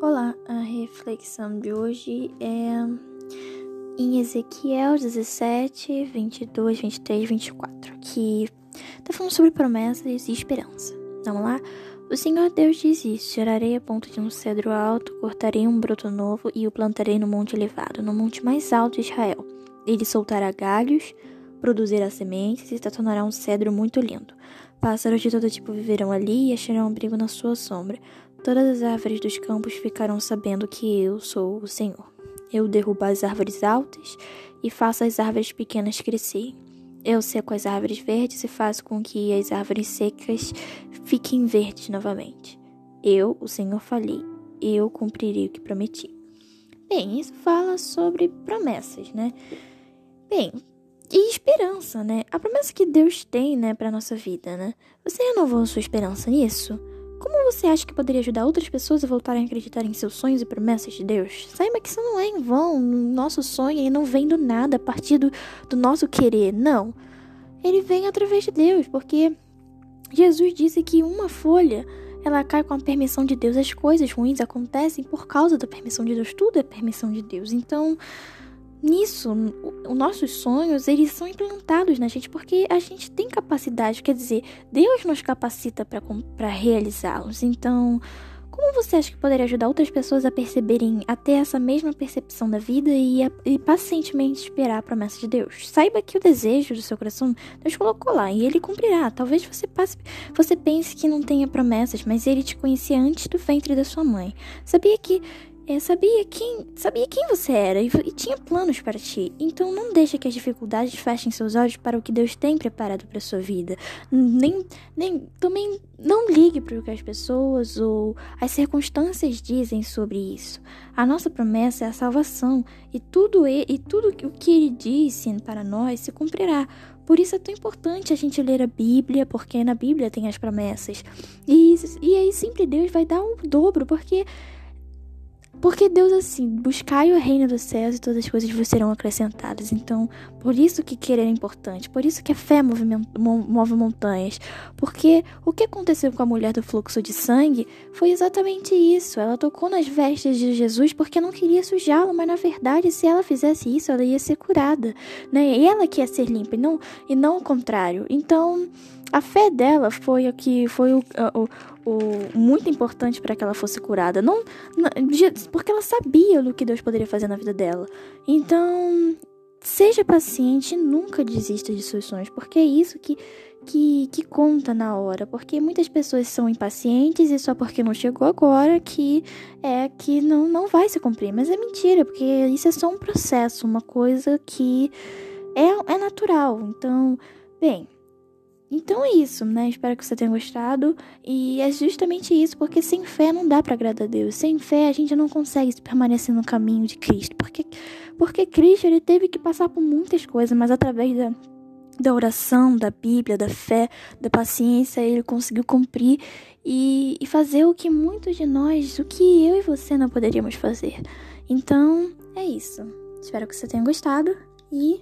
Olá, a reflexão de hoje é em Ezequiel 17, 22, 23, 24, que está falando sobre promessas e esperança. Vamos lá? O Senhor Deus diz isso: Tirarei a ponta de um cedro alto, cortarei um broto novo e o plantarei no monte elevado, no monte mais alto de Israel. Ele soltará galhos, produzirá sementes e se tornará um cedro muito lindo. Pássaros de todo tipo viverão ali e acharão abrigo na sua sombra. Todas as árvores dos campos ficarão sabendo que eu sou o Senhor. Eu derrubo as árvores altas e faço as árvores pequenas crescerem. Eu seco as árvores verdes e faço com que as árvores secas fiquem verdes novamente. Eu, o Senhor, falei. Eu cumprirei o que prometi. Bem, isso fala sobre promessas, né? Bem, e esperança, né? A promessa que Deus tem, né, para nossa vida, né? Você renovou sua esperança nisso? Você acha que poderia ajudar outras pessoas a voltarem a acreditar em seus sonhos e promessas de Deus? Saiba que isso não é em vão. Nosso sonho não vem do nada, a partir do, do nosso querer. Não. Ele vem através de Deus, porque Jesus disse que uma folha ela cai com a permissão de Deus. As coisas ruins acontecem por causa da permissão de Deus. Tudo é permissão de Deus. Então, nisso, os nossos sonhos, eles são implantados na gente porque a gente tem capacidade, quer dizer, Deus nos capacita para realizá-los. Então, como você acha que poderia ajudar outras pessoas a perceberem, a ter essa mesma percepção da vida e, a, e pacientemente esperar a promessa de Deus? Saiba que o desejo do seu coração Deus colocou lá e ele cumprirá. Talvez você passe, você pense que não tenha promessas, mas ele te conhecia antes do ventre da sua mãe. Sabia que é, sabia quem sabia quem você era e, e, tinha planos para ti. Então não deixe que as dificuldades fechem seus olhos para o que Deus tem preparado para sua vida. Nem, nem também não ligue para o que as pessoas ou as circunstâncias dizem sobre isso. A nossa promessa é a salvação e tudo e, e tudo o que ele disse para nós se cumprirá. Por isso é tão importante a gente ler a Bíblia, porque na Bíblia tem as promessas. E, e aí sempre Deus vai dar o um dobro, porque porque Deus assim, buscai o reino dos céus e todas as coisas vos serão acrescentadas. Então, por isso que querer é importante, por isso que a fé move, move montanhas. Porque o que aconteceu com a mulher do fluxo de sangue foi exatamente isso. Ela tocou nas vestes de Jesus porque não queria sujá-lo, mas na verdade, se ela fizesse isso, ela ia ser curada, né? E ela que ia ser limpa e não, e não o contrário. Então, a fé dela foi o que foi o, o, o muito importante para que ela fosse curada. Não, não, porque ela sabia do que Deus poderia fazer na vida dela. Então, seja paciente e nunca desista de seus sonhos, porque é isso que, que, que conta na hora. Porque muitas pessoas são impacientes e só porque não chegou agora que é que não, não vai se cumprir. Mas é mentira, porque isso é só um processo, uma coisa que é, é natural. Então, bem. Então é isso, né? Espero que você tenha gostado. E é justamente isso, porque sem fé não dá para agradar a Deus. Sem fé a gente não consegue permanecer no caminho de Cristo. Porque, porque Cristo ele teve que passar por muitas coisas, mas através da, da oração, da Bíblia, da fé, da paciência, ele conseguiu cumprir e, e fazer o que muitos de nós, o que eu e você não poderíamos fazer. Então é isso. Espero que você tenha gostado e